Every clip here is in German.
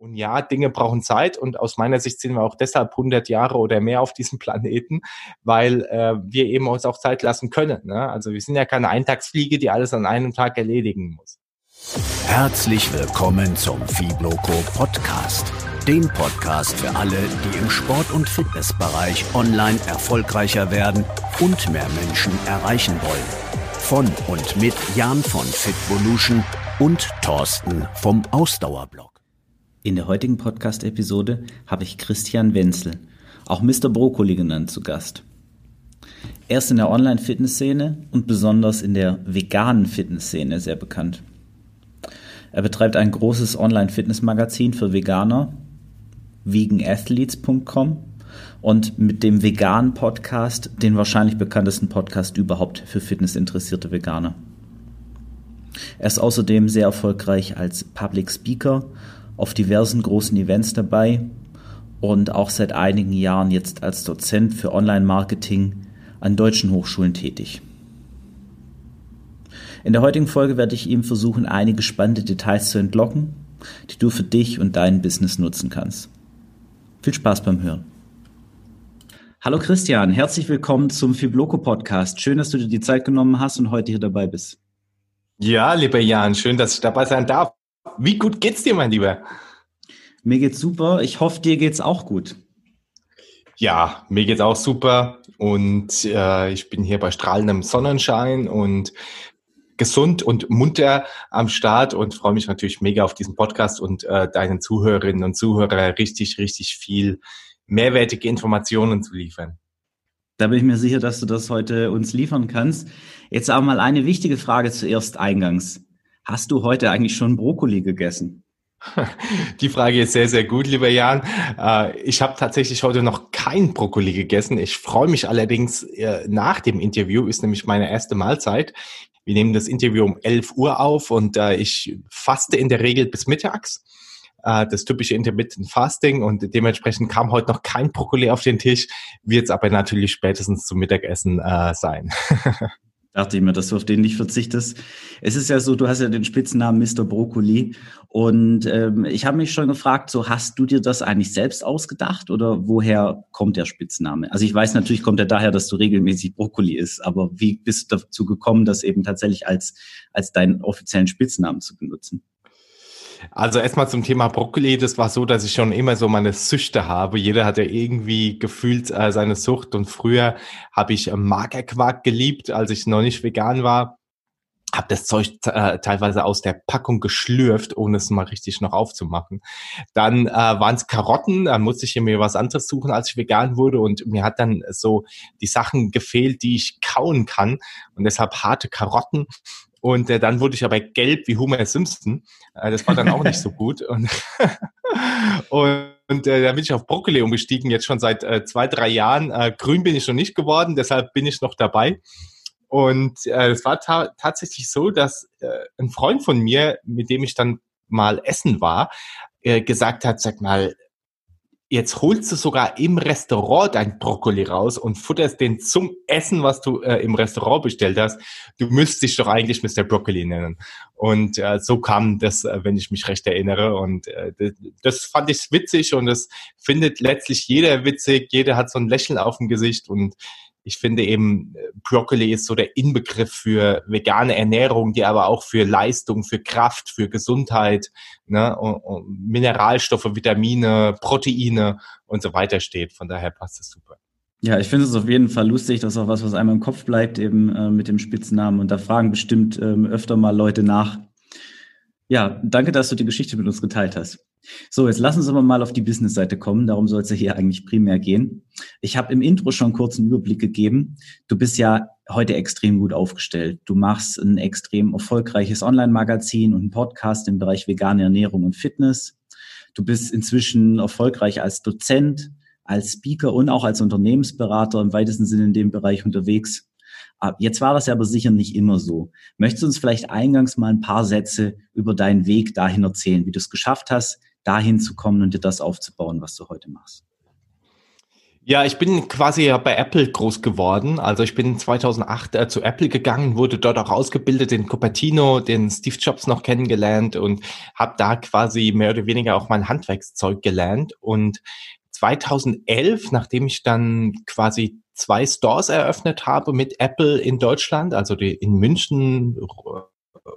Und ja, Dinge brauchen Zeit und aus meiner Sicht sind wir auch deshalb 100 Jahre oder mehr auf diesem Planeten, weil äh, wir eben uns auch Zeit lassen können. Ne? Also wir sind ja keine Eintagsfliege, die alles an einem Tag erledigen muss. Herzlich willkommen zum Fibloco Podcast, dem Podcast für alle, die im Sport- und Fitnessbereich online erfolgreicher werden und mehr Menschen erreichen wollen. Von und mit Jan von Fitvolution und Thorsten vom Ausdauerblog. In der heutigen Podcast-Episode habe ich Christian Wenzel, auch Mr. Brokkoli genannt, zu Gast. Er ist in der Online-Fitnessszene und besonders in der veganen Fitnessszene sehr bekannt. Er betreibt ein großes Online-Fitness-Magazin für Veganer, veganathletes.com und mit dem veganen Podcast den wahrscheinlich bekanntesten Podcast überhaupt für fitnessinteressierte Veganer. Er ist außerdem sehr erfolgreich als Public Speaker auf diversen großen Events dabei und auch seit einigen Jahren jetzt als Dozent für Online-Marketing an deutschen Hochschulen tätig. In der heutigen Folge werde ich ihm versuchen, einige spannende Details zu entlocken, die du für dich und dein Business nutzen kannst. Viel Spaß beim Hören. Hallo Christian, herzlich willkommen zum Fibloco Podcast. Schön, dass du dir die Zeit genommen hast und heute hier dabei bist. Ja, lieber Jan, schön, dass ich dabei sein darf. Wie gut geht's dir, mein Lieber? Mir geht's super. Ich hoffe, dir geht's auch gut. Ja, mir geht's auch super und äh, ich bin hier bei strahlendem Sonnenschein und gesund und munter am Start und freue mich natürlich mega auf diesen Podcast und äh, deinen Zuhörerinnen und Zuhörer richtig, richtig viel mehrwertige Informationen zu liefern. Da bin ich mir sicher, dass du das heute uns liefern kannst. Jetzt auch mal eine wichtige Frage zuerst eingangs. Hast du heute eigentlich schon Brokkoli gegessen? Die Frage ist sehr, sehr gut, lieber Jan. Äh, ich habe tatsächlich heute noch kein Brokkoli gegessen. Ich freue mich allerdings äh, nach dem Interview, ist nämlich meine erste Mahlzeit. Wir nehmen das Interview um 11 Uhr auf und äh, ich faste in der Regel bis mittags. Das typische Intermittent Fasting und dementsprechend kam heute noch kein Brokkoli auf den Tisch, wird es aber natürlich spätestens zum Mittagessen sein. Dachte ich mir, dass du auf den nicht verzichtest. Es ist ja so, du hast ja den Spitznamen Mr. Brokkoli. Und ähm, ich habe mich schon gefragt, so hast du dir das eigentlich selbst ausgedacht oder woher kommt der Spitzname? Also ich weiß natürlich, kommt er daher, dass du regelmäßig Brokkoli isst, aber wie bist du dazu gekommen, das eben tatsächlich als, als deinen offiziellen Spitznamen zu benutzen? Also erstmal zum Thema Brokkoli. Das war so, dass ich schon immer so meine Süchte habe. Jeder hat ja irgendwie gefühlt äh, seine Sucht. Und früher habe ich äh, Magerquark geliebt, als ich noch nicht vegan war. Habe das Zeug äh, teilweise aus der Packung geschlürft, ohne es mal richtig noch aufzumachen. Dann äh, waren es Karotten. Da musste ich mir was anderes suchen, als ich vegan wurde. Und mir hat dann so die Sachen gefehlt, die ich kauen kann. Und deshalb harte Karotten und äh, dann wurde ich aber gelb wie Homer Simpson. Äh, das war dann auch nicht so gut. Und, und, und äh, da bin ich auf Brokkoli umgestiegen, jetzt schon seit äh, zwei, drei Jahren. Äh, grün bin ich noch nicht geworden, deshalb bin ich noch dabei. Und äh, es war ta tatsächlich so, dass äh, ein Freund von mir, mit dem ich dann mal essen war, äh, gesagt hat, sag mal, Jetzt holst du sogar im Restaurant dein Brokkoli raus und futterst den zum Essen, was du äh, im Restaurant bestellt hast. Du müsstest dich doch eigentlich Mr. Brokkoli nennen. Und äh, so kam das, äh, wenn ich mich recht erinnere. Und äh, das, das fand ich witzig und das findet letztlich jeder witzig. Jeder hat so ein Lächeln auf dem Gesicht und ich finde eben, äh, Broccoli ist so der Inbegriff für vegane Ernährung, die aber auch für Leistung, für Kraft, für Gesundheit, ne, und, und Mineralstoffe, Vitamine, Proteine und so weiter steht. Von daher passt es super. Ja, ich finde es auf jeden Fall lustig, das ist auch was, was einem im Kopf bleibt, eben äh, mit dem Spitznamen. Und da fragen bestimmt ähm, öfter mal Leute nach. Ja, danke, dass du die Geschichte mit uns geteilt hast. So, jetzt lassen Sie aber mal auf die Business-Seite kommen. Darum soll es ja hier eigentlich primär gehen. Ich habe im Intro schon kurz einen Überblick gegeben. Du bist ja heute extrem gut aufgestellt. Du machst ein extrem erfolgreiches Online-Magazin und einen Podcast im Bereich vegane Ernährung und Fitness. Du bist inzwischen erfolgreich als Dozent, als Speaker und auch als Unternehmensberater im weitesten Sinne in dem Bereich unterwegs. Ah, jetzt war das ja aber sicher nicht immer so. Möchtest du uns vielleicht eingangs mal ein paar Sätze über deinen Weg dahin erzählen, wie du es geschafft hast, dahin zu kommen und dir das aufzubauen, was du heute machst? Ja, ich bin quasi ja bei Apple groß geworden. Also ich bin 2008 äh, zu Apple gegangen, wurde dort auch ausgebildet, den Cupertino, den Steve Jobs noch kennengelernt und habe da quasi mehr oder weniger auch mein Handwerkszeug gelernt. Und 2011, nachdem ich dann quasi zwei Stores eröffnet habe mit Apple in Deutschland, also die in München,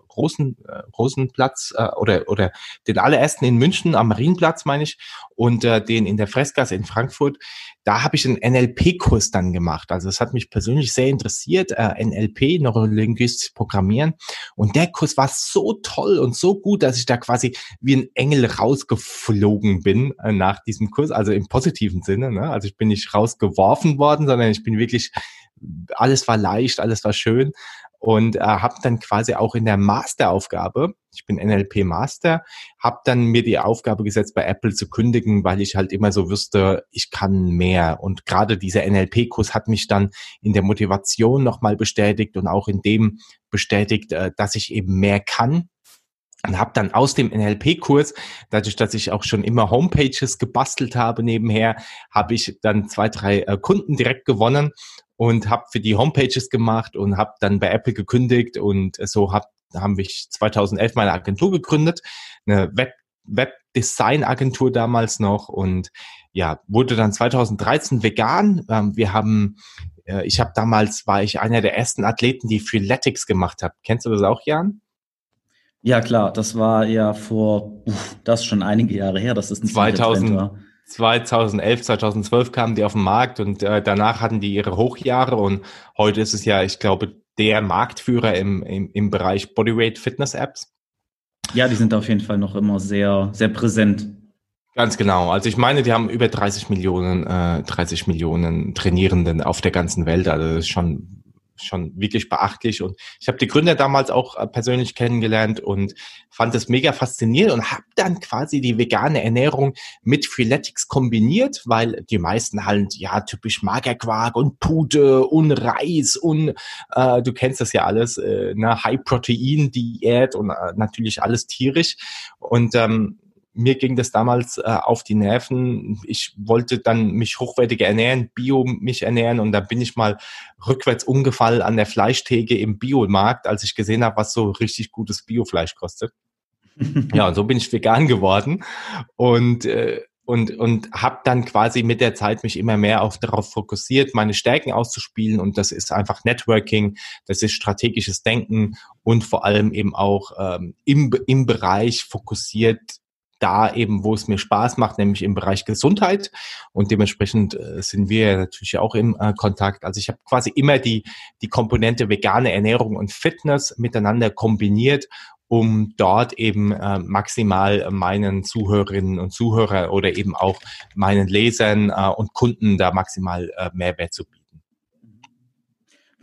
großen, äh, großen Platz äh, oder, oder den allerersten in München am Marienplatz, meine ich, und äh, den in der Fressgasse in Frankfurt. Da habe ich einen NLP-Kurs dann gemacht. Also es hat mich persönlich sehr interessiert, äh, NLP, Neurolinguistisch Programmieren. Und der Kurs war so toll und so gut, dass ich da quasi wie ein Engel rausgeflogen bin äh, nach diesem Kurs, also im positiven Sinne. Ne? Also ich bin nicht rausgeworfen worden, sondern ich bin wirklich alles war leicht, alles war schön und äh, habe dann quasi auch in der Masteraufgabe, ich bin NLP Master, habe dann mir die Aufgabe gesetzt, bei Apple zu kündigen, weil ich halt immer so wüsste, ich kann mehr. Und gerade dieser NLP-Kurs hat mich dann in der Motivation nochmal bestätigt und auch in dem bestätigt, äh, dass ich eben mehr kann und habe dann aus dem NLP-Kurs, dadurch, dass ich auch schon immer Homepages gebastelt habe nebenher, habe ich dann zwei, drei äh, Kunden direkt gewonnen und habe für die Homepages gemacht und habe dann bei Apple gekündigt und so hab, haben wir 2011 meine Agentur gegründet, eine Web Webdesign-Agentur damals noch und ja, wurde dann 2013 vegan. Ähm, wir haben, äh, ich habe damals, war ich einer der ersten Athleten, die Freeletics gemacht hat. Kennst du das auch, Jan? Ja, klar, das war ja vor, uff, das schon einige Jahre her, dass das ein 2000, 2011, 2012 kamen die auf den Markt und äh, danach hatten die ihre Hochjahre und heute ist es ja, ich glaube, der Marktführer im, im, im Bereich Bodyweight Fitness Apps. Ja, die sind auf jeden Fall noch immer sehr, sehr präsent. Ganz genau. Also ich meine, die haben über 30 Millionen, äh, 30 Millionen Trainierenden auf der ganzen Welt. Also das ist schon schon wirklich beachtlich. Und ich habe die Gründer damals auch äh, persönlich kennengelernt und fand das mega faszinierend und habe dann quasi die vegane Ernährung mit Freeletics kombiniert, weil die meisten halt ja typisch Magerquark und Pute und Reis und äh, du kennst das ja alles, äh, ne, High-Protein-Diät und äh, natürlich alles tierisch. Und ähm, mir ging das damals äh, auf die Nerven. Ich wollte dann mich hochwertiger ernähren, bio mich ernähren und dann bin ich mal rückwärts umgefallen an der Fleischtheke im Biomarkt, als ich gesehen habe, was so richtig gutes Biofleisch kostet. ja, und so bin ich vegan geworden und äh, und und habe dann quasi mit der Zeit mich immer mehr auf darauf fokussiert, meine Stärken auszuspielen und das ist einfach Networking, das ist strategisches Denken und vor allem eben auch ähm, im im Bereich fokussiert da eben, wo es mir Spaß macht, nämlich im Bereich Gesundheit. Und dementsprechend äh, sind wir natürlich auch im äh, Kontakt. Also ich habe quasi immer die, die Komponente vegane Ernährung und Fitness miteinander kombiniert, um dort eben äh, maximal meinen Zuhörerinnen und Zuhörer oder eben auch meinen Lesern und Kunden da maximal äh, Mehrwert zu bieten.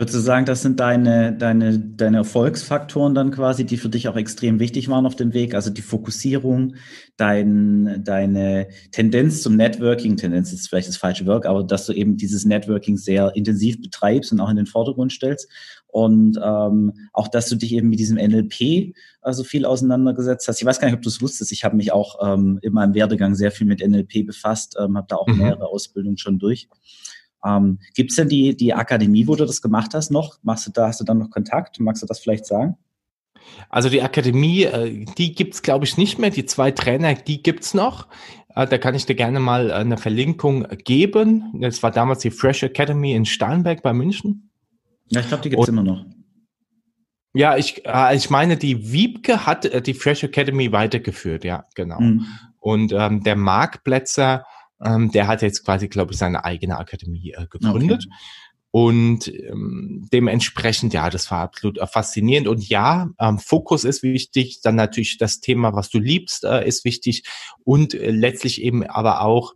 Würdest du sagen, das sind deine, deine, deine Erfolgsfaktoren dann quasi, die für dich auch extrem wichtig waren auf dem Weg? Also die Fokussierung, dein, deine Tendenz zum Networking, Tendenz ist vielleicht das falsche Wort, aber dass du eben dieses Networking sehr intensiv betreibst und auch in den Vordergrund stellst. Und ähm, auch, dass du dich eben mit diesem NLP also viel auseinandergesetzt hast. Ich weiß gar nicht, ob du es wusstest. Ich habe mich auch ähm, in meinem Werdegang sehr viel mit NLP befasst, ähm, habe da auch mhm. mehrere Ausbildungen schon durch. Ähm, Gibt es denn die, die Akademie, wo du das gemacht hast, noch? Machst du da, hast du dann noch Kontakt? Magst du das vielleicht sagen? Also die Akademie, äh, die gibt's glaube ich nicht mehr. Die zwei Trainer, die gibt's noch. Äh, da kann ich dir gerne mal eine Verlinkung geben. Das war damals die Fresh Academy in Starnberg bei München. Ja, ich glaube, die gibt's Und, immer noch. Ja, ich, äh, ich meine, die Wiebke hat die Fresh Academy weitergeführt, ja, genau. Mhm. Und ähm, der Marc Plätzer, ähm, der hat jetzt quasi, glaube ich, seine eigene Akademie äh, gegründet. Okay. Und ähm, dementsprechend, ja, das war absolut äh, faszinierend. Und ja, ähm, Fokus ist wichtig, dann natürlich das Thema, was du liebst, äh, ist wichtig und äh, letztlich eben aber auch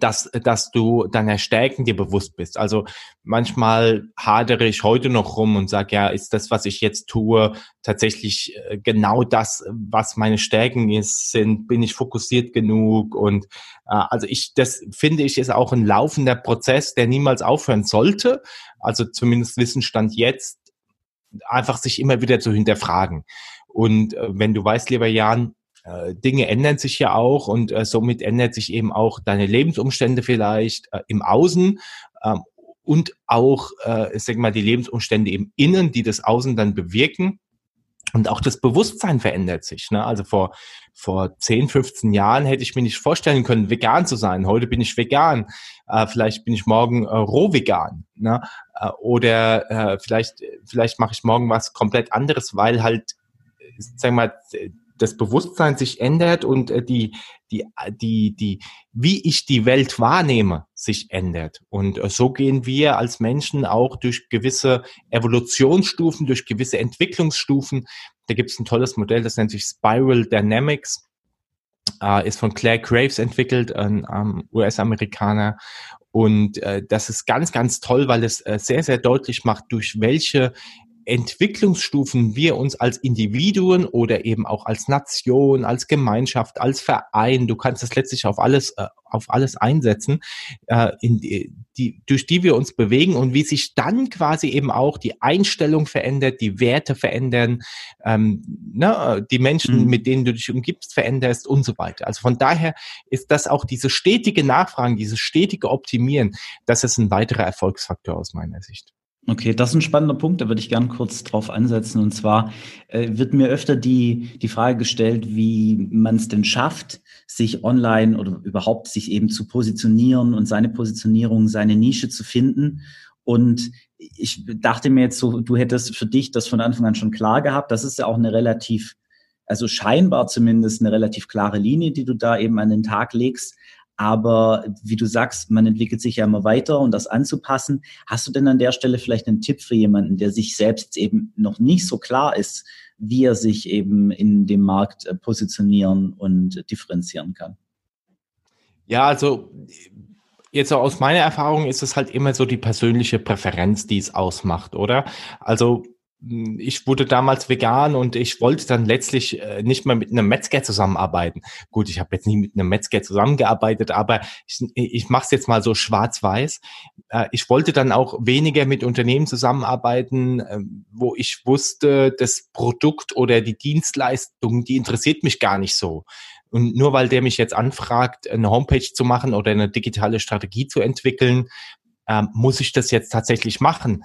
dass, dass du deiner Stärken dir bewusst bist. Also manchmal hadere ich heute noch rum und sage, ja, ist das, was ich jetzt tue, tatsächlich äh, genau das, was meine Stärken ist, sind, bin ich fokussiert genug und äh, also ich, das finde ich ist auch ein laufender Prozess, der niemals aufhören sollte. Also zumindest Wissensstand jetzt, einfach sich immer wieder zu hinterfragen. Und äh, wenn du weißt, lieber Jan, Dinge ändern sich ja auch und äh, somit ändert sich eben auch deine Lebensumstände vielleicht äh, im Außen ähm, und auch, äh, ich sag mal, die Lebensumstände im Innen, die das Außen dann bewirken. Und auch das Bewusstsein verändert sich. Ne? Also vor, vor 10, 15 Jahren hätte ich mir nicht vorstellen können, vegan zu sein. Heute bin ich vegan. Äh, vielleicht bin ich morgen äh, roh vegan. Ne? Äh, oder äh, vielleicht, vielleicht mache ich morgen was komplett anderes, weil halt, sag mal, das Bewusstsein sich ändert und äh, die, die, die, die, wie ich die Welt wahrnehme, sich ändert. Und äh, so gehen wir als Menschen auch durch gewisse Evolutionsstufen, durch gewisse Entwicklungsstufen. Da gibt es ein tolles Modell, das nennt sich Spiral Dynamics, äh, ist von Claire Graves entwickelt, ein ähm, US-Amerikaner. Und äh, das ist ganz, ganz toll, weil es äh, sehr, sehr deutlich macht, durch welche Entwicklungsstufen wir uns als Individuen oder eben auch als Nation, als Gemeinschaft, als Verein, du kannst das letztlich auf alles, äh, auf alles einsetzen, äh, in die, die, durch die wir uns bewegen und wie sich dann quasi eben auch die Einstellung verändert, die Werte verändern, ähm, ne, die Menschen, mhm. mit denen du dich umgibst, veränderst und so weiter. Also von daher ist das auch diese stetige Nachfragen, dieses stetige Optimieren, das ist ein weiterer Erfolgsfaktor aus meiner Sicht. Okay, das ist ein spannender Punkt, da würde ich gern kurz drauf ansetzen. Und zwar äh, wird mir öfter die, die Frage gestellt, wie man es denn schafft, sich online oder überhaupt sich eben zu positionieren und seine Positionierung, seine Nische zu finden. Und ich dachte mir jetzt so, du hättest für dich das von Anfang an schon klar gehabt. Das ist ja auch eine relativ, also scheinbar zumindest eine relativ klare Linie, die du da eben an den Tag legst. Aber wie du sagst, man entwickelt sich ja immer weiter und das anzupassen. Hast du denn an der Stelle vielleicht einen Tipp für jemanden, der sich selbst eben noch nicht so klar ist, wie er sich eben in dem Markt äh, positionieren und differenzieren kann? Ja, also jetzt aus meiner Erfahrung ist es halt immer so die persönliche Präferenz, die es ausmacht, oder? Also ich wurde damals vegan und ich wollte dann letztlich äh, nicht mehr mit einem Metzger zusammenarbeiten. Gut, ich habe jetzt nie mit einem Metzger zusammengearbeitet, aber ich, ich mache es jetzt mal so schwarz-weiß. Äh, ich wollte dann auch weniger mit Unternehmen zusammenarbeiten, äh, wo ich wusste, das Produkt oder die Dienstleistung, die interessiert mich gar nicht so. Und nur weil der mich jetzt anfragt, eine Homepage zu machen oder eine digitale Strategie zu entwickeln, ähm, muss ich das jetzt tatsächlich machen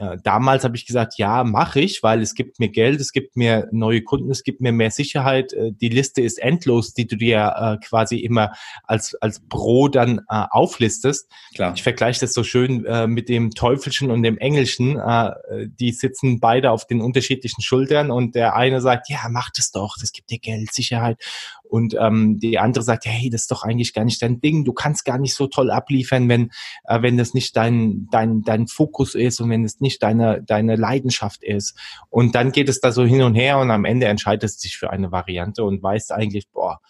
äh, damals habe ich gesagt, ja, mache ich, weil es gibt mir Geld, es gibt mir neue Kunden, es gibt mir mehr Sicherheit. Äh, die Liste ist endlos, die du dir äh, quasi immer als, als Pro dann äh, auflistest. Klar. Ich vergleiche das so schön mit dem Teufelchen und dem Engelchen. Die sitzen beide auf den unterschiedlichen Schultern und der eine sagt, ja, mach das doch, das gibt dir Geld, Sicherheit. Und ähm, die andere sagt, hey, das ist doch eigentlich gar nicht dein Ding. Du kannst gar nicht so toll abliefern, wenn, äh, wenn das nicht dein, dein, dein Fokus ist und wenn es nicht deine, deine Leidenschaft ist. Und dann geht es da so hin und her und am Ende entscheidet es sich für eine Variante und weißt eigentlich, boah,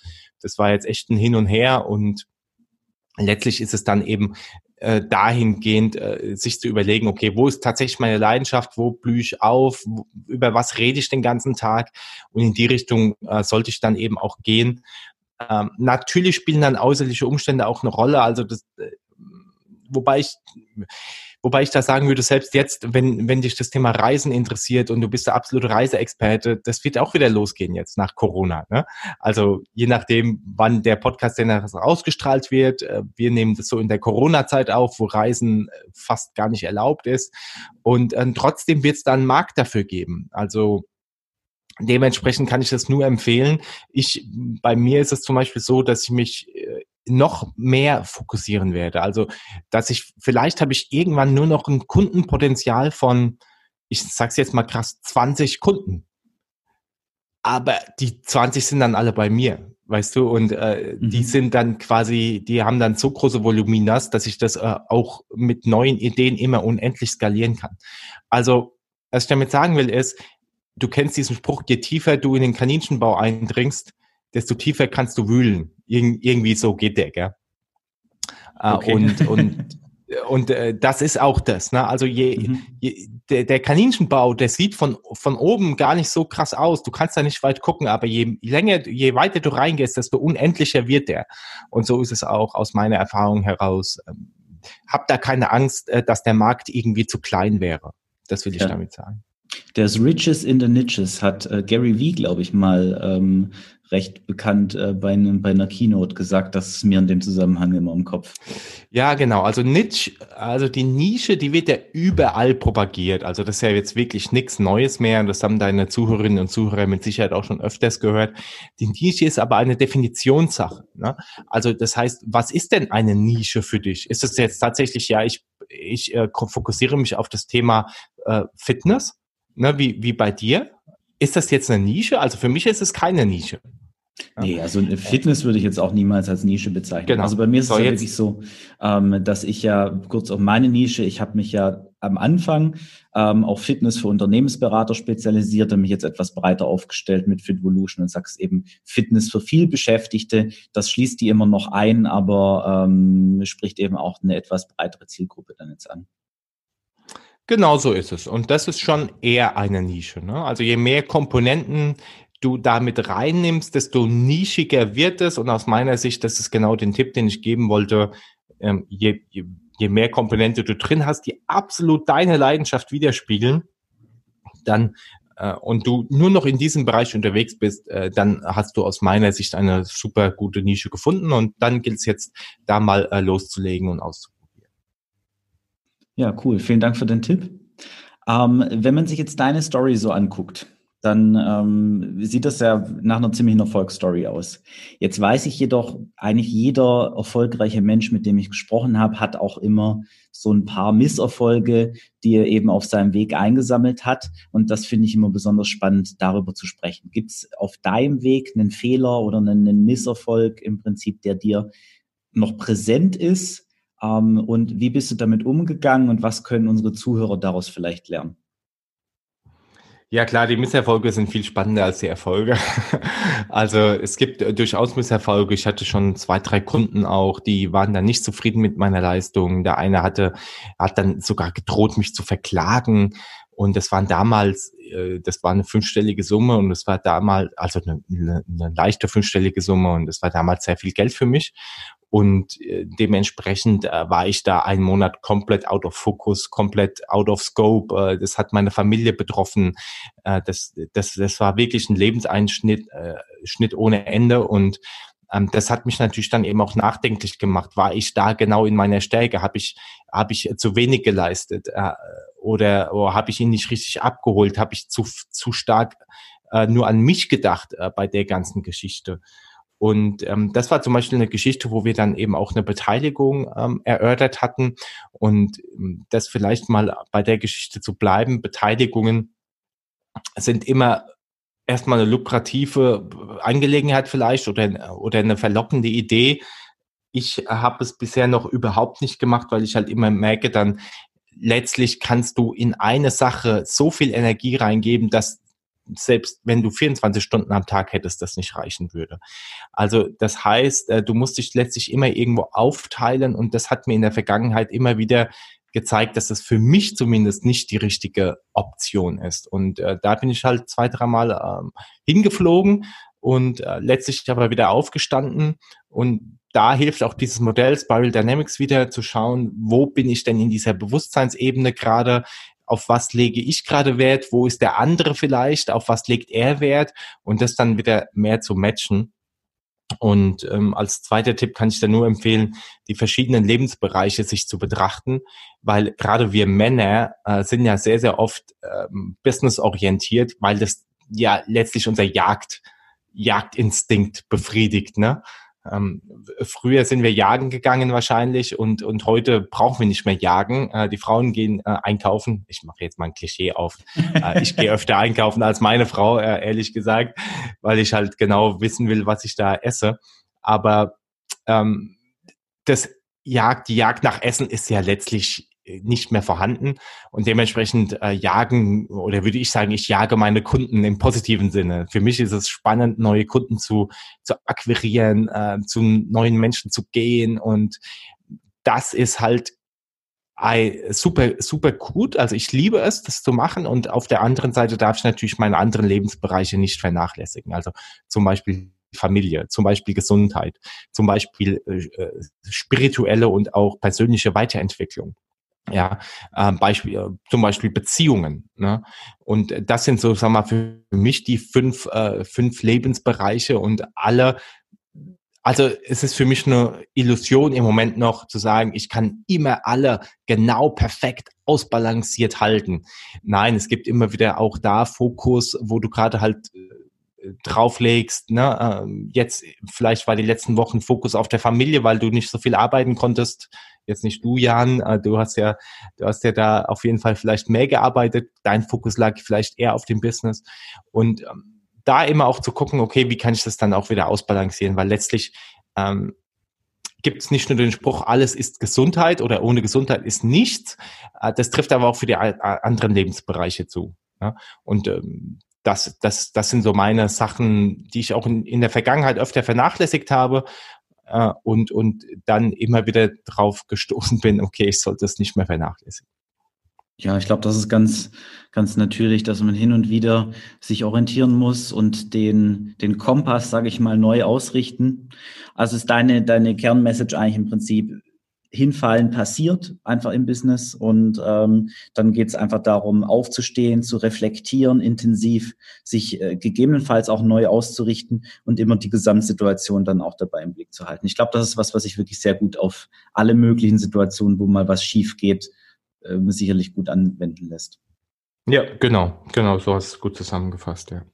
das war jetzt echt ein Hin und Her und letztlich ist es dann eben äh, dahingehend äh, sich zu überlegen, okay, wo ist tatsächlich meine Leidenschaft, wo blühe ich auf, wo, über was rede ich den ganzen Tag und in die Richtung äh, sollte ich dann eben auch gehen. Ähm, natürlich spielen dann äußerliche Umstände auch eine Rolle, also das, äh, wobei ich Wobei ich da sagen würde, selbst jetzt, wenn, wenn dich das Thema Reisen interessiert und du bist der absolute Reiseexperte, das wird auch wieder losgehen jetzt nach Corona. Ne? Also je nachdem, wann der Podcast denn ausgestrahlt wird, äh, wir nehmen das so in der Corona-Zeit auf, wo Reisen äh, fast gar nicht erlaubt ist. Und äh, trotzdem wird es da einen Markt dafür geben. Also Dementsprechend kann ich das nur empfehlen. Ich, bei mir ist es zum Beispiel so, dass ich mich äh, noch mehr fokussieren werde. Also, dass ich, vielleicht habe ich irgendwann nur noch ein Kundenpotenzial von, ich sag's jetzt mal krass, 20 Kunden. Aber die 20 sind dann alle bei mir, weißt du, und äh, mhm. die sind dann quasi, die haben dann so große Voluminas, dass ich das äh, auch mit neuen Ideen immer unendlich skalieren kann. Also, was ich damit sagen will, ist, du kennst diesen Spruch, je tiefer du in den Kaninchenbau eindringst, desto tiefer kannst du wühlen. Ir irgendwie so geht der, gell? Äh, okay. Und, und, und äh, das ist auch das. Ne? Also je, mhm. je, der, der Kaninchenbau, der sieht von, von oben gar nicht so krass aus. Du kannst da nicht weit gucken, aber je länger, je weiter du reingehst, desto unendlicher wird der. Und so ist es auch aus meiner Erfahrung heraus. Ähm, hab da keine Angst, äh, dass der Markt irgendwie zu klein wäre. Das will ich ja. damit sagen. Das Riches in the Niches hat äh, Gary Vee, glaube ich, mal ähm, recht bekannt äh, bei, einem, bei einer Keynote gesagt. Das ist mir in dem Zusammenhang immer im Kopf. Ja, genau. Also Niche, also die Nische, die wird ja überall propagiert. Also das ist ja jetzt wirklich nichts Neues mehr. Und das haben deine Zuhörerinnen und Zuhörer mit Sicherheit auch schon öfters gehört. Die Nische ist aber eine Definitionssache. Ne? Also das heißt, was ist denn eine Nische für dich? Ist es jetzt tatsächlich, ja, ich, ich äh, fokussiere mich auf das Thema äh, Fitness, ne, wie, wie bei dir? Ist das jetzt eine Nische? Also für mich ist es keine Nische. Nee, also Fitness würde ich jetzt auch niemals als Nische bezeichnen. Genau. Also bei mir ist so, es ja wirklich so, ähm, dass ich ja kurz auf meine Nische, ich habe mich ja am Anfang ähm, auf Fitness für Unternehmensberater spezialisiert und mich jetzt etwas breiter aufgestellt mit Fitvolution und sagst eben Fitness für viel Beschäftigte. Das schließt die immer noch ein, aber ähm, spricht eben auch eine etwas breitere Zielgruppe dann jetzt an. Genau so ist es. Und das ist schon eher eine Nische. Ne? Also je mehr Komponenten du damit reinnimmst, desto nischiger wird es. Und aus meiner Sicht, das ist genau den Tipp, den ich geben wollte, ähm, je, je, je mehr Komponente du drin hast, die absolut deine Leidenschaft widerspiegeln, dann äh, und du nur noch in diesem Bereich unterwegs bist, äh, dann hast du aus meiner Sicht eine super gute Nische gefunden und dann gilt es jetzt, da mal äh, loszulegen und auszuprobieren. Ja, cool. Vielen Dank für den Tipp. Ähm, wenn man sich jetzt deine Story so anguckt, dann ähm, sieht das ja nach einer ziemlichen Erfolgsstory aus. Jetzt weiß ich jedoch, eigentlich jeder erfolgreiche Mensch, mit dem ich gesprochen habe, hat auch immer so ein paar Misserfolge, die er eben auf seinem Weg eingesammelt hat. Und das finde ich immer besonders spannend, darüber zu sprechen. Gibt es auf deinem Weg einen Fehler oder einen, einen Misserfolg im Prinzip, der dir noch präsent ist, ähm, und wie bist du damit umgegangen und was können unsere Zuhörer daraus vielleicht lernen? Ja klar, die Misserfolge sind viel spannender als die Erfolge. Also es gibt durchaus Misserfolge. Ich hatte schon zwei, drei Kunden auch, die waren dann nicht zufrieden mit meiner Leistung. Der eine hatte, hat dann sogar gedroht, mich zu verklagen. Und das waren damals, äh, das war eine fünfstellige Summe und das war damals, also eine, eine, eine leichte fünfstellige Summe und das war damals sehr viel Geld für mich. Und äh, dementsprechend äh, war ich da einen Monat komplett out of focus, komplett out of scope. Äh, das hat meine Familie betroffen. Äh, das, das, das war wirklich ein Lebenseinschnitt äh, Schnitt ohne Ende. Und ähm, das hat mich natürlich dann eben auch nachdenklich gemacht. War ich da genau in meiner Stärke? Habe ich, hab ich zu wenig geleistet? Äh, oder oder habe ich ihn nicht richtig abgeholt? Habe ich zu, zu stark äh, nur an mich gedacht äh, bei der ganzen Geschichte? Und ähm, das war zum Beispiel eine Geschichte, wo wir dann eben auch eine Beteiligung ähm, erörtert hatten. Und ähm, das vielleicht mal bei der Geschichte zu bleiben, Beteiligungen sind immer erstmal eine lukrative Angelegenheit vielleicht oder, oder eine verlockende Idee. Ich habe es bisher noch überhaupt nicht gemacht, weil ich halt immer merke, dann letztlich kannst du in eine Sache so viel Energie reingeben, dass selbst wenn du 24 Stunden am Tag hättest, das nicht reichen würde. Also das heißt, äh, du musst dich letztlich immer irgendwo aufteilen und das hat mir in der Vergangenheit immer wieder gezeigt, dass das für mich zumindest nicht die richtige Option ist. Und äh, da bin ich halt zwei, dreimal ähm, hingeflogen und äh, letztlich aber wieder aufgestanden und da hilft auch dieses Modell Spiral Dynamics wieder zu schauen, wo bin ich denn in dieser Bewusstseinsebene gerade, auf was lege ich gerade Wert, wo ist der andere vielleicht, auf was legt er Wert und das dann wieder mehr zu matchen. Und ähm, als zweiter Tipp kann ich da nur empfehlen, die verschiedenen Lebensbereiche sich zu betrachten, weil gerade wir Männer äh, sind ja sehr, sehr oft ähm, businessorientiert, weil das ja letztlich unser Jagd, Jagdinstinkt befriedigt. Ne? Ähm, früher sind wir jagen gegangen wahrscheinlich und, und heute brauchen wir nicht mehr jagen. Äh, die Frauen gehen äh, einkaufen. Ich mache jetzt mal ein Klischee auf. Äh, ich gehe öfter einkaufen als meine Frau, äh, ehrlich gesagt, weil ich halt genau wissen will, was ich da esse. Aber ähm, das Jagd, die Jagd nach Essen ist ja letztlich nicht mehr vorhanden und dementsprechend äh, jagen oder würde ich sagen, ich jage meine Kunden im positiven Sinne. Für mich ist es spannend, neue Kunden zu, zu akquirieren, äh, zu neuen Menschen zu gehen und das ist halt super, super gut. Also ich liebe es, das zu machen und auf der anderen Seite darf ich natürlich meine anderen Lebensbereiche nicht vernachlässigen. Also zum Beispiel Familie, zum Beispiel Gesundheit, zum Beispiel äh, äh spirituelle und auch persönliche Weiterentwicklung. Ja, äh, Beispiel, zum Beispiel Beziehungen. Ne? Und das sind so, sag mal, für mich die fünf, äh, fünf Lebensbereiche und alle also es ist für mich eine Illusion im Moment noch zu sagen, ich kann immer alle genau perfekt ausbalanciert halten. Nein, es gibt immer wieder auch da Fokus, wo du gerade halt äh, drauflegst. Ne? Ähm, jetzt vielleicht war die letzten Wochen Fokus auf der Familie, weil du nicht so viel arbeiten konntest. Jetzt nicht du, Jan. Äh, du hast ja, du hast ja da auf jeden Fall vielleicht mehr gearbeitet. Dein Fokus lag vielleicht eher auf dem Business und ähm, da immer auch zu gucken, okay, wie kann ich das dann auch wieder ausbalancieren, weil letztlich ähm, gibt es nicht nur den Spruch, alles ist Gesundheit oder ohne Gesundheit ist nichts. Äh, das trifft aber auch für die anderen Lebensbereiche zu. Und ähm, das, das, das sind so meine Sachen, die ich auch in, in der Vergangenheit öfter vernachlässigt habe äh, und, und dann immer wieder drauf gestoßen bin, okay, ich sollte es nicht mehr vernachlässigen. Ja, ich glaube, das ist ganz, ganz natürlich, dass man hin und wieder sich orientieren muss und den, den Kompass, sage ich mal, neu ausrichten. Also ist deine, deine Kernmessage eigentlich im Prinzip hinfallen passiert einfach im Business und ähm, dann geht es einfach darum, aufzustehen, zu reflektieren, intensiv, sich äh, gegebenenfalls auch neu auszurichten und immer die Gesamtsituation dann auch dabei im Blick zu halten. Ich glaube, das ist was, was sich wirklich sehr gut auf alle möglichen Situationen, wo mal was schief geht, äh, sicherlich gut anwenden lässt. Ja, genau, genau, so hast du es gut zusammengefasst, ja.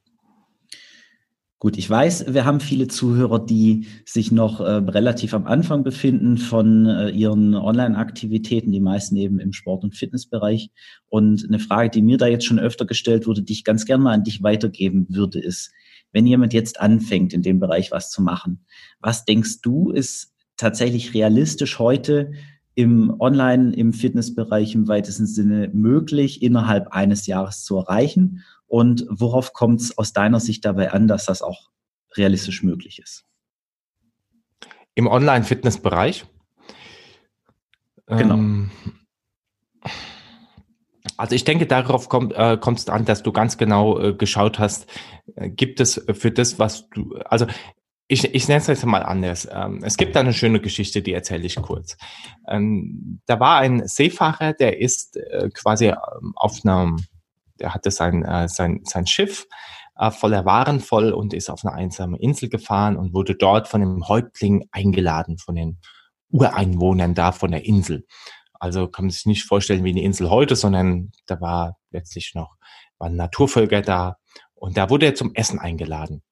Gut, ich weiß, wir haben viele Zuhörer, die sich noch äh, relativ am Anfang befinden von äh, ihren Online-Aktivitäten, die meisten eben im Sport- und Fitnessbereich. Und eine Frage, die mir da jetzt schon öfter gestellt wurde, die ich ganz gerne mal an dich weitergeben würde, ist, wenn jemand jetzt anfängt, in dem Bereich was zu machen, was denkst du, ist tatsächlich realistisch heute im Online, im Fitnessbereich im weitesten Sinne möglich, innerhalb eines Jahres zu erreichen? Und worauf kommt es aus deiner Sicht dabei an, dass das auch realistisch möglich ist? Im Online-Fitnessbereich? Genau. Ähm, also ich denke, darauf kommt äh, es an, dass du ganz genau äh, geschaut hast, äh, gibt es für das, was du, also ich, ich nenne es jetzt mal anders. Ähm, es gibt da eine schöne Geschichte, die erzähle ich kurz. Ähm, da war ein Seefahrer, der ist äh, quasi ähm, auf einem, der hatte sein, äh, sein, sein Schiff äh, voller Waren voll und ist auf eine einsame Insel gefahren und wurde dort von dem Häuptling eingeladen, von den Ureinwohnern da von der Insel. Also kann man sich nicht vorstellen wie eine Insel heute, sondern da war letztlich noch, waren Naturvölker da und da wurde er zum Essen eingeladen.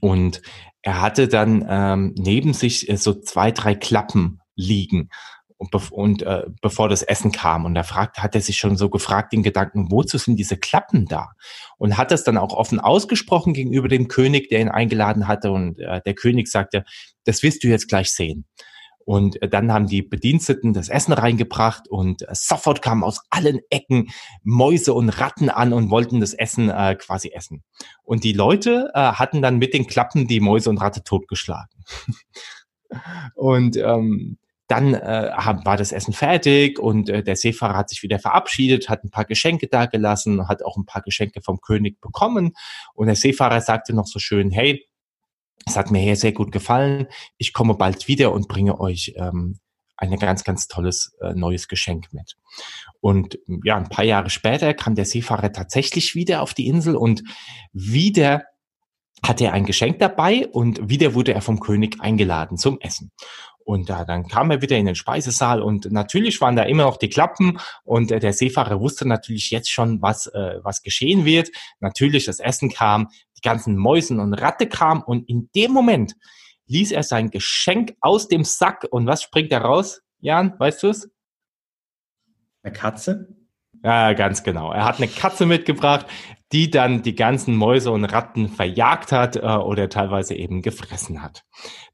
Und er hatte dann ähm, neben sich äh, so zwei, drei Klappen liegen. Und, be und äh, bevor das Essen kam. Und da fragt, hat er sich schon so gefragt, den Gedanken, wozu sind diese Klappen da? Und hat das dann auch offen ausgesprochen gegenüber dem König, der ihn eingeladen hatte. Und äh, der König sagte, das wirst du jetzt gleich sehen. Und äh, dann haben die Bediensteten das Essen reingebracht und äh, sofort kamen aus allen Ecken Mäuse und Ratten an und wollten das Essen äh, quasi essen. Und die Leute äh, hatten dann mit den Klappen die Mäuse und Ratte totgeschlagen. und ähm, dann äh, war das Essen fertig und äh, der Seefahrer hat sich wieder verabschiedet, hat ein paar Geschenke da gelassen, hat auch ein paar Geschenke vom König bekommen. Und der Seefahrer sagte noch so schön, hey, es hat mir hier sehr gut gefallen. Ich komme bald wieder und bringe euch ähm, ein ganz, ganz tolles äh, neues Geschenk mit. Und ja, ein paar Jahre später kam der Seefahrer tatsächlich wieder auf die Insel und wieder hatte er ein Geschenk dabei und wieder wurde er vom König eingeladen zum Essen. Und da, dann kam er wieder in den Speisesaal und natürlich waren da immer noch die Klappen und äh, der Seefahrer wusste natürlich jetzt schon, was, äh, was geschehen wird. Natürlich, das Essen kam, die ganzen Mäusen und Ratte kam und in dem Moment ließ er sein Geschenk aus dem Sack und was springt da raus? Jan, weißt du es? Eine Katze? Ja, ganz genau. Er hat eine Katze mitgebracht, die dann die ganzen Mäuse und Ratten verjagt hat äh, oder teilweise eben gefressen hat.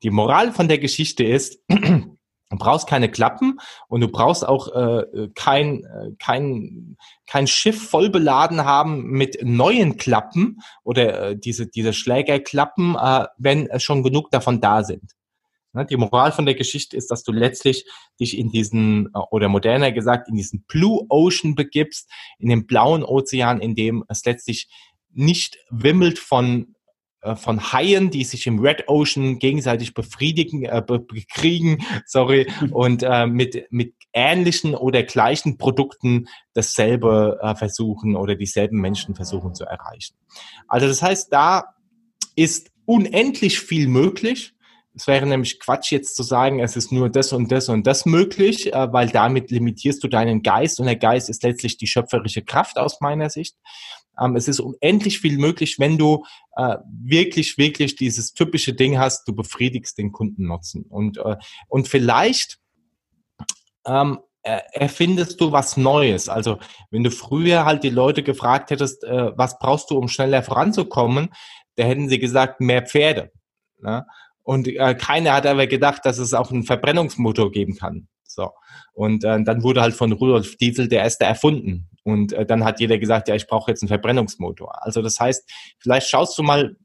Die Moral von der Geschichte ist, Du brauchst keine Klappen und du brauchst auch äh, kein, äh, kein, kein Schiff voll beladen haben mit neuen Klappen oder äh, diese, diese Schlägerklappen, äh, wenn schon genug davon da sind. Ne, die Moral von der Geschichte ist, dass du letztlich dich in diesen, äh, oder moderner gesagt, in diesen Blue Ocean begibst, in den blauen Ozean, in dem es letztlich nicht wimmelt von äh, von Haien, die sich im Red Ocean gegenseitig befriedigen, äh, bekriegen, sorry, und äh, mit, mit ähnlichen oder gleichen Produkten dasselbe äh, versuchen oder dieselben Menschen versuchen zu erreichen. Also das heißt, da ist unendlich viel möglich. Es wäre nämlich Quatsch jetzt zu sagen, es ist nur das und das und das möglich, äh, weil damit limitierst du deinen Geist und der Geist ist letztlich die schöpferische Kraft aus meiner Sicht. Ähm, es ist unendlich viel möglich, wenn du äh, wirklich, wirklich dieses typische Ding hast, du befriedigst den Kundennutzen. Und, äh, und vielleicht ähm, erfindest du was Neues. Also wenn du früher halt die Leute gefragt hättest, was brauchst du, um schneller voranzukommen, da hätten sie gesagt, mehr Pferde. Ne? Und äh, keiner hat aber gedacht, dass es auch einen Verbrennungsmotor geben kann. So. Und äh, dann wurde halt von Rudolf Diesel der erste erfunden. Und äh, dann hat jeder gesagt, ja, ich brauche jetzt einen Verbrennungsmotor. Also das heißt, vielleicht schaust du mal,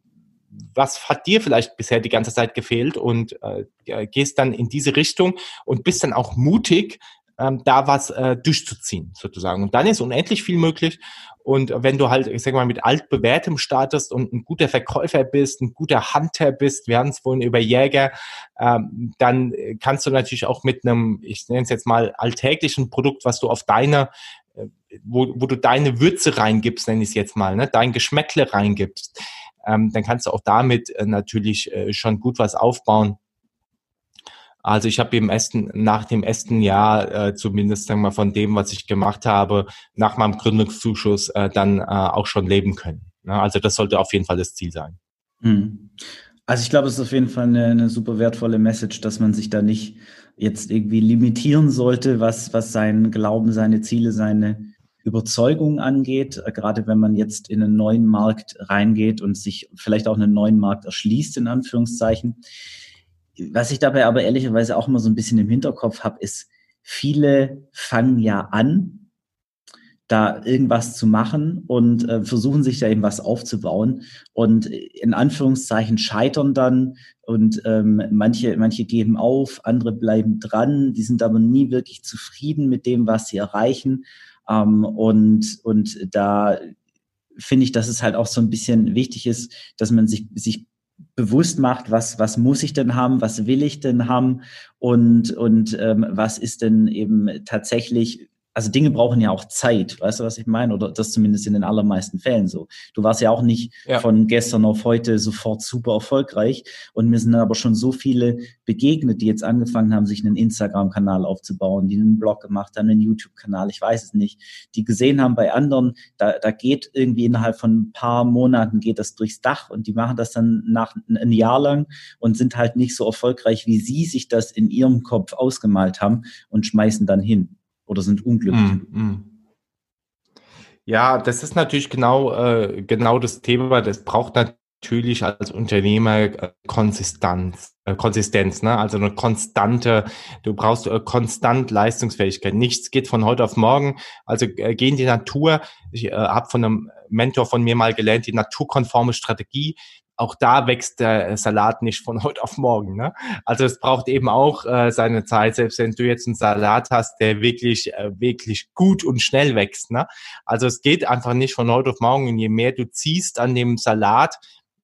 was hat dir vielleicht bisher die ganze Zeit gefehlt und äh, gehst dann in diese Richtung und bist dann auch mutig, ähm, da was äh, durchzuziehen, sozusagen. Und dann ist unendlich viel möglich. Und wenn du halt, ich sag mal, mit altbewährtem startest und ein guter Verkäufer bist, ein guter Hunter bist, wir haben es vorhin über Jäger, ähm, dann kannst du natürlich auch mit einem, ich nenne es jetzt mal, alltäglichen Produkt, was du auf deine, äh, wo, wo du deine Würze reingibst, nenne ich es jetzt mal, ne, dein Geschmäckle reingibst, ähm, dann kannst du auch damit äh, natürlich äh, schon gut was aufbauen. Also ich habe im ersten, nach dem ersten Jahr äh, zumindest sagen wir, von dem, was ich gemacht habe, nach meinem Gründungszuschuss äh, dann äh, auch schon leben können. Ja, ne? also das sollte auf jeden Fall das Ziel sein. Hm. Also ich glaube, es ist auf jeden Fall eine, eine, super wertvolle Message, dass man sich da nicht jetzt irgendwie limitieren sollte, was, was sein Glauben, seine Ziele, seine Überzeugung angeht, äh, gerade wenn man jetzt in einen neuen Markt reingeht und sich vielleicht auch einen neuen Markt erschließt, in Anführungszeichen was ich dabei aber ehrlicherweise auch immer so ein bisschen im Hinterkopf habe, ist, viele fangen ja an, da irgendwas zu machen und äh, versuchen sich da eben was aufzubauen und in Anführungszeichen scheitern dann und ähm, manche, manche geben auf, andere bleiben dran, die sind aber nie wirklich zufrieden mit dem, was sie erreichen ähm, und, und da finde ich, dass es halt auch so ein bisschen wichtig ist, dass man sich, sich bewusst macht, was, was muss ich denn haben, was will ich denn haben und, und ähm, was ist denn eben tatsächlich also Dinge brauchen ja auch Zeit, weißt du, was ich meine? Oder das zumindest in den allermeisten Fällen so. Du warst ja auch nicht ja. von gestern auf heute sofort super erfolgreich. Und mir sind aber schon so viele begegnet, die jetzt angefangen haben, sich einen Instagram-Kanal aufzubauen, die einen Blog gemacht haben, einen YouTube-Kanal, ich weiß es nicht, die gesehen haben bei anderen, da, da geht irgendwie innerhalb von ein paar Monaten geht das durchs Dach und die machen das dann nach ein Jahr lang und sind halt nicht so erfolgreich, wie sie sich das in ihrem Kopf ausgemalt haben und schmeißen dann hin oder sind unglücklich. Mm, mm. Ja, das ist natürlich genau, äh, genau das Thema. Das braucht natürlich als Unternehmer äh, Konsistenz, äh, Konsistenz, ne? also eine konstante, du brauchst äh, konstant Leistungsfähigkeit. Nichts geht von heute auf morgen. Also äh, geh in die Natur. Ich äh, habe von einem Mentor von mir mal gelernt, die naturkonforme Strategie auch da wächst der Salat nicht von heute auf morgen. Ne? Also es braucht eben auch äh, seine Zeit, selbst wenn du jetzt einen Salat hast, der wirklich, äh, wirklich gut und schnell wächst. Ne? Also es geht einfach nicht von heute auf morgen. Und je mehr du ziehst an dem Salat,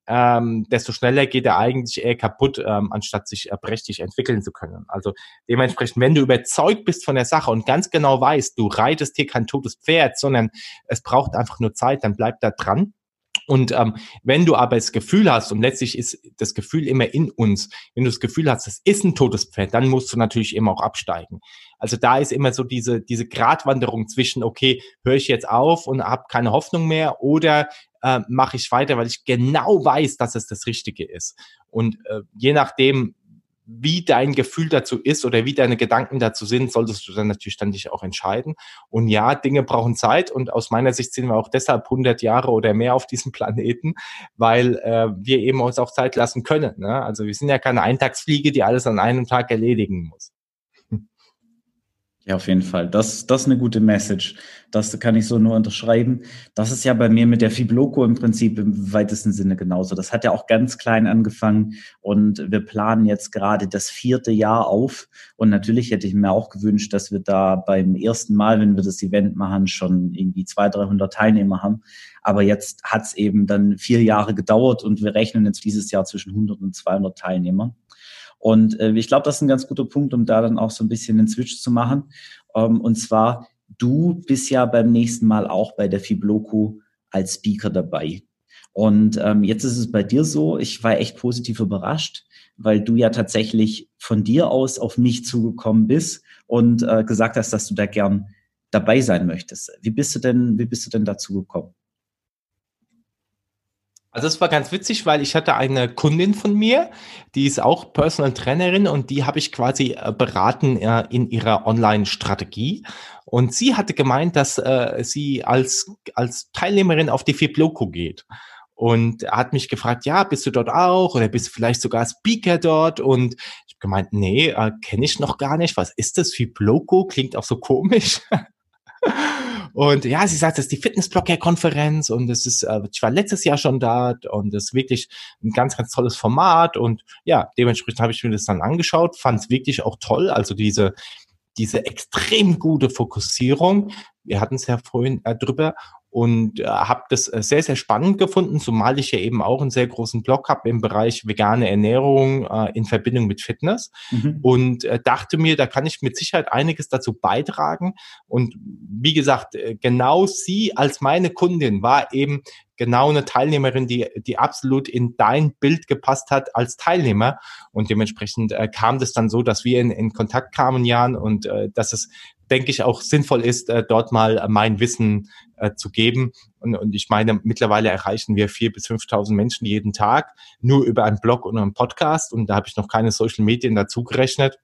ähm, desto schneller geht er eigentlich eher kaputt, ähm, anstatt sich äh, prächtig entwickeln zu können. Also dementsprechend, wenn du überzeugt bist von der Sache und ganz genau weißt, du reitest hier kein totes Pferd, sondern es braucht einfach nur Zeit, dann bleib da dran und ähm, wenn du aber das Gefühl hast, und letztlich ist das Gefühl immer in uns, wenn du das Gefühl hast, es ist ein totes Pferd, dann musst du natürlich immer auch absteigen. Also da ist immer so diese, diese Gratwanderung zwischen, okay, höre ich jetzt auf und habe keine Hoffnung mehr oder äh, mache ich weiter, weil ich genau weiß, dass es das Richtige ist. Und äh, je nachdem, wie dein Gefühl dazu ist oder wie deine Gedanken dazu sind, solltest du dann natürlich dann dich auch entscheiden. Und ja, Dinge brauchen Zeit und aus meiner Sicht sind wir auch deshalb 100 Jahre oder mehr auf diesem Planeten, weil äh, wir eben uns auch Zeit lassen können. Ne? Also wir sind ja keine Eintagsfliege, die alles an einem Tag erledigen muss. Ja, auf jeden Fall. Das, das ist eine gute Message. Das kann ich so nur unterschreiben. Das ist ja bei mir mit der Fibloco im Prinzip im weitesten Sinne genauso. Das hat ja auch ganz klein angefangen und wir planen jetzt gerade das vierte Jahr auf. Und natürlich hätte ich mir auch gewünscht, dass wir da beim ersten Mal, wenn wir das Event machen, schon irgendwie 200, 300 Teilnehmer haben. Aber jetzt hat es eben dann vier Jahre gedauert und wir rechnen jetzt dieses Jahr zwischen 100 und 200 Teilnehmern. Und äh, ich glaube, das ist ein ganz guter Punkt, um da dann auch so ein bisschen den Switch zu machen. Ähm, und zwar, du bist ja beim nächsten Mal auch bei der Fibloco als Speaker dabei. Und ähm, jetzt ist es bei dir so, ich war echt positiv überrascht, weil du ja tatsächlich von dir aus auf mich zugekommen bist und äh, gesagt hast, dass du da gern dabei sein möchtest. Wie bist du denn, wie bist du denn dazu gekommen? Also es war ganz witzig, weil ich hatte eine Kundin von mir, die ist auch Personal Trainerin und die habe ich quasi äh, beraten äh, in ihrer Online-Strategie. Und sie hatte gemeint, dass äh, sie als, als Teilnehmerin auf die Fibloco geht. Und er hat mich gefragt, ja, bist du dort auch oder bist du vielleicht sogar Speaker dort? Und ich habe gemeint, nee, äh, kenne ich noch gar nicht. Was ist das? Fibloco klingt auch so komisch. Und ja, sie sagt, das ist die Fitnessblocker-Konferenz und es ist, äh, ich war letztes Jahr schon da und es ist wirklich ein ganz, ganz tolles Format. Und ja, dementsprechend habe ich mir das dann angeschaut, fand es wirklich auch toll. Also diese, diese extrem gute Fokussierung. Wir hatten es ja vorhin äh, drüber und äh, habe das äh, sehr, sehr spannend gefunden, zumal ich ja eben auch einen sehr großen Blog habe im Bereich vegane Ernährung äh, in Verbindung mit Fitness mhm. und äh, dachte mir, da kann ich mit Sicherheit einiges dazu beitragen. Und wie gesagt, äh, genau sie als meine Kundin war eben genau eine Teilnehmerin, die, die absolut in dein Bild gepasst hat als Teilnehmer. Und dementsprechend äh, kam das dann so, dass wir in, in Kontakt kamen, Jan, und äh, dass es denke ich, auch sinnvoll ist, äh, dort mal äh, mein Wissen äh, zu geben. Und, und ich meine, mittlerweile erreichen wir vier bis 5.000 Menschen jeden Tag nur über einen Blog und einen Podcast. Und da habe ich noch keine Social Medien dazu gerechnet.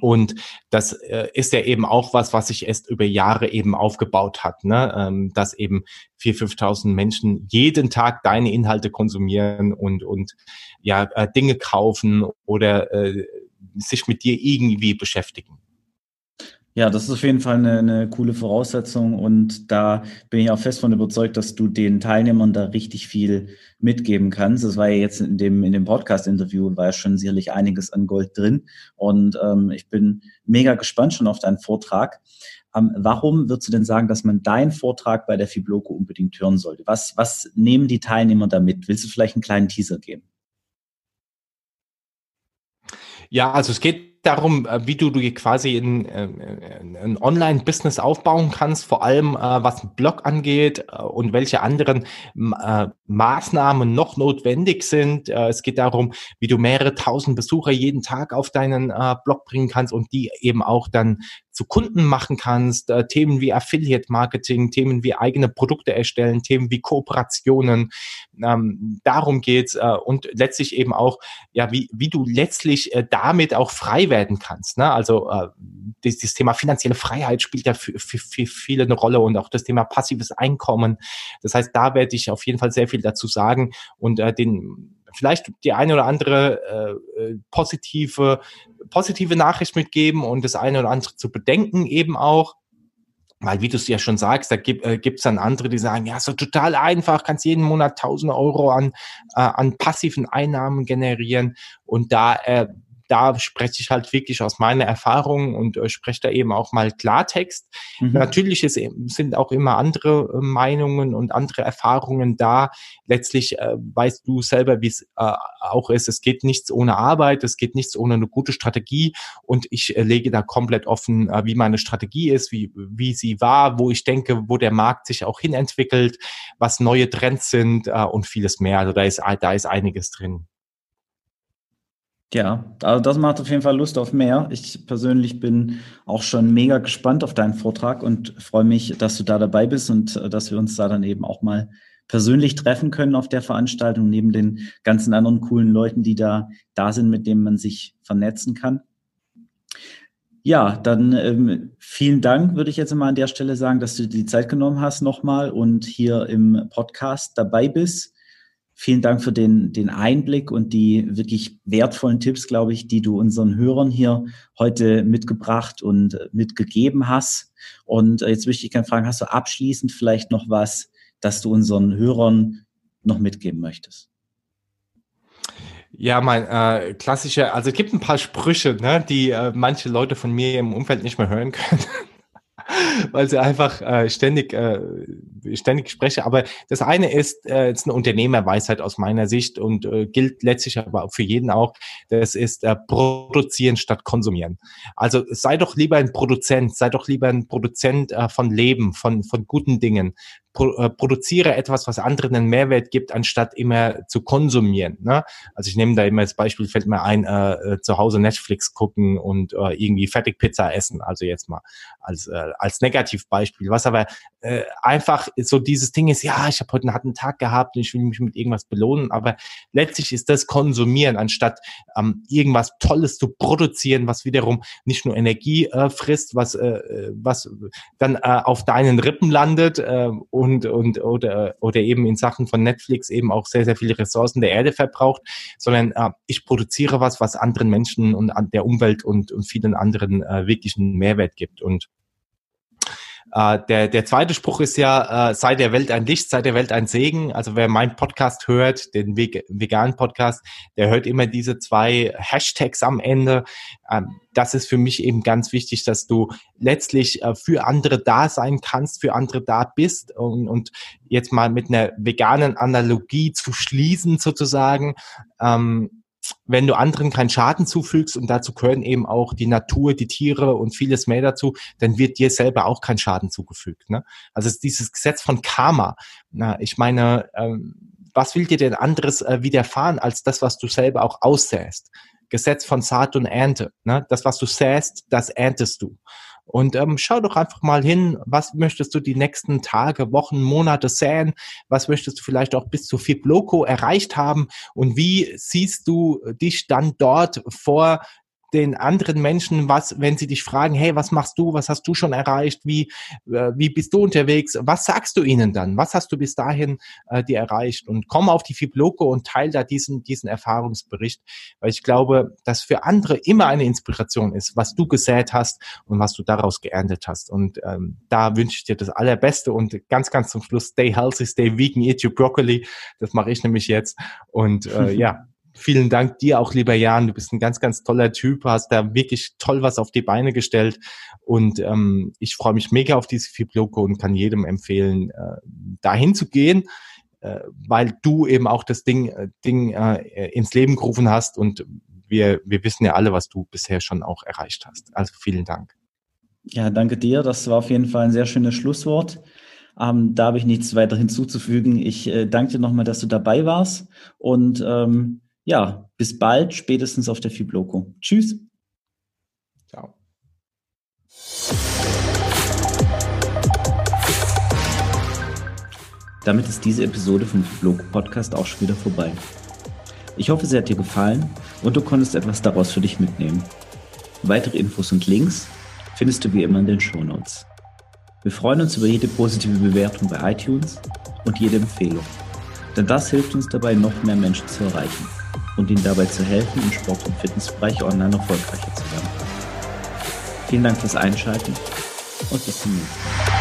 Und das äh, ist ja eben auch was, was sich erst über Jahre eben aufgebaut hat, ne? ähm, dass eben vier, 5.000 Menschen jeden Tag deine Inhalte konsumieren und, und ja, äh, Dinge kaufen oder äh, sich mit dir irgendwie beschäftigen. Ja, das ist auf jeden Fall eine, eine coole Voraussetzung und da bin ich auch fest von überzeugt, dass du den Teilnehmern da richtig viel mitgeben kannst. Das war ja jetzt in dem, in dem Podcast-Interview, war ja schon sicherlich einiges an Gold drin und ähm, ich bin mega gespannt schon auf deinen Vortrag. Ähm, warum würdest du denn sagen, dass man deinen Vortrag bei der Fibloco unbedingt hören sollte? Was, was nehmen die Teilnehmer da mit? Willst du vielleicht einen kleinen Teaser geben? Ja, also es geht darum, äh, wie du, du quasi in, äh, ein Online-Business aufbauen kannst, vor allem äh, was einen Blog angeht und welche anderen Maßnahmen noch notwendig sind. es geht darum, wie du mehrere tausend Besucher jeden Tag auf deinen Blog bringen kannst und die eben auch dann zu Kunden machen kannst, äh, Themen wie Affiliate Marketing, Themen wie eigene Produkte erstellen, Themen wie Kooperationen. Ähm, darum geht's äh, und letztlich eben auch, ja, wie, wie du letztlich äh, damit auch frei werden kannst. Ne? Also äh, das, das Thema finanzielle Freiheit spielt ja für, für, für viele eine Rolle und auch das Thema passives Einkommen. Das heißt, da werde ich auf jeden Fall sehr viel dazu sagen und äh, den vielleicht die eine oder andere äh, äh, positive, positive Nachricht mitgeben und das eine oder andere zu bedenken eben auch. Weil, wie du es ja schon sagst, da gibt äh, dann andere, die sagen, ja, so total einfach, kannst jeden Monat 1000 Euro an, äh, an passiven Einnahmen generieren. Und da äh, da spreche ich halt wirklich aus meiner Erfahrung und äh, spreche da eben auch mal Klartext. Mhm. Natürlich ist, sind auch immer andere äh, Meinungen und andere Erfahrungen da. Letztlich äh, weißt du selber, wie es äh, auch ist. Es geht nichts ohne Arbeit, es geht nichts ohne eine gute Strategie und ich äh, lege da komplett offen, äh, wie meine Strategie ist, wie, wie sie war, wo ich denke, wo der Markt sich auch hinentwickelt, was neue Trends sind äh, und vieles mehr. Also da ist, da ist einiges drin. Ja, also das macht auf jeden Fall Lust auf mehr. Ich persönlich bin auch schon mega gespannt auf deinen Vortrag und freue mich, dass du da dabei bist und äh, dass wir uns da dann eben auch mal persönlich treffen können auf der Veranstaltung, neben den ganzen anderen coolen Leuten, die da da sind, mit denen man sich vernetzen kann. Ja, dann ähm, vielen Dank, würde ich jetzt mal an der Stelle sagen, dass du dir die Zeit genommen hast nochmal und hier im Podcast dabei bist. Vielen Dank für den, den Einblick und die wirklich wertvollen Tipps, glaube ich, die du unseren Hörern hier heute mitgebracht und mitgegeben hast. Und äh, jetzt möchte ich gerne fragen, hast du abschließend vielleicht noch was, das du unseren Hörern noch mitgeben möchtest? Ja, mein äh, klassischer, also es gibt ein paar Sprüche, ne, die äh, manche Leute von mir im Umfeld nicht mehr hören können. weil sie einfach äh, ständig, äh, ständig spreche. Aber das eine ist, äh, ist eine Unternehmerweisheit aus meiner Sicht und äh, gilt letztlich aber für jeden auch. Das ist äh, produzieren statt konsumieren. Also sei doch lieber ein Produzent, sei doch lieber ein Produzent äh, von Leben, von, von guten Dingen pro, äh, produziere etwas, was anderen einen Mehrwert gibt, anstatt immer zu konsumieren. Ne? Also ich nehme da immer das Beispiel, fällt mir ein, äh, äh, zu Hause Netflix gucken und äh, irgendwie Fertigpizza essen. Also jetzt mal als, äh, als Negativbeispiel. Was aber äh, einfach so dieses Ding ist, ja, ich habe heute einen harten Tag gehabt und ich will mich mit irgendwas belohnen, aber letztlich ist das Konsumieren, anstatt ähm, irgendwas Tolles zu produzieren, was wiederum nicht nur Energie äh, frisst, was, äh, was dann äh, auf deinen Rippen landet äh, und, und oder, oder eben in Sachen von Netflix eben auch sehr, sehr viele Ressourcen der Erde verbraucht, sondern äh, ich produziere was, was anderen Menschen und an der Umwelt und, und vielen anderen äh, wirklich einen Mehrwert gibt. Und äh, der, der zweite Spruch ist ja, äh, sei der Welt ein Licht, sei der Welt ein Segen. Also wer meinen Podcast hört, den veganen Podcast, der hört immer diese zwei Hashtags am Ende. Ähm, das ist für mich eben ganz wichtig, dass du letztlich äh, für andere da sein kannst, für andere da bist und, und jetzt mal mit einer veganen Analogie zu schließen sozusagen. Ähm, wenn du anderen keinen Schaden zufügst und dazu gehören eben auch die Natur, die Tiere und vieles mehr dazu, dann wird dir selber auch kein Schaden zugefügt. Ne? Also es ist dieses Gesetz von Karma. Na, ich meine, ähm, was will dir denn anderes äh, widerfahren als das, was du selber auch aussäst? Gesetz von Saat und Ernte. Ne? Das, was du säst, das erntest du. Und ähm, schau doch einfach mal hin, was möchtest du die nächsten Tage, Wochen, Monate säen? Was möchtest du vielleicht auch bis zu Fibloco erreicht haben? Und wie siehst du dich dann dort vor den anderen Menschen, was, wenn sie dich fragen, hey, was machst du, was hast du schon erreicht, wie, äh, wie bist du unterwegs, was sagst du ihnen dann, was hast du bis dahin äh, dir erreicht? Und komm auf die Fibloco und teil da diesen, diesen Erfahrungsbericht, weil ich glaube, dass für andere immer eine Inspiration ist, was du gesät hast und was du daraus geerntet hast. Und ähm, da wünsche ich dir das Allerbeste und ganz, ganz zum Schluss, stay healthy, stay vegan, eat your broccoli, das mache ich nämlich jetzt. Und äh, ja, Vielen Dank dir auch, lieber Jan. Du bist ein ganz, ganz toller Typ, hast da wirklich toll was auf die Beine gestellt. Und ähm, ich freue mich mega auf diese Fibloco und kann jedem empfehlen, äh, dahin zu gehen, äh, weil du eben auch das Ding, äh, Ding äh, ins Leben gerufen hast. Und wir, wir wissen ja alle, was du bisher schon auch erreicht hast. Also vielen Dank. Ja, danke dir. Das war auf jeden Fall ein sehr schönes Schlusswort. Ähm, da habe ich nichts weiter hinzuzufügen. Ich äh, danke dir nochmal, dass du dabei warst und ähm, ja, bis bald, spätestens auf der Fibloco. Tschüss. Ciao. Damit ist diese Episode vom Fibloco Podcast auch schon wieder vorbei. Ich hoffe, sie hat dir gefallen und du konntest etwas daraus für dich mitnehmen. Weitere Infos und Links findest du wie immer in den Show Notes. Wir freuen uns über jede positive Bewertung bei iTunes und jede Empfehlung, denn das hilft uns dabei, noch mehr Menschen zu erreichen und ihnen dabei zu helfen, im Sport- und Fitnessbereich online erfolgreicher zu werden. Vielen Dank fürs Einschalten und bis zum nächsten Mal.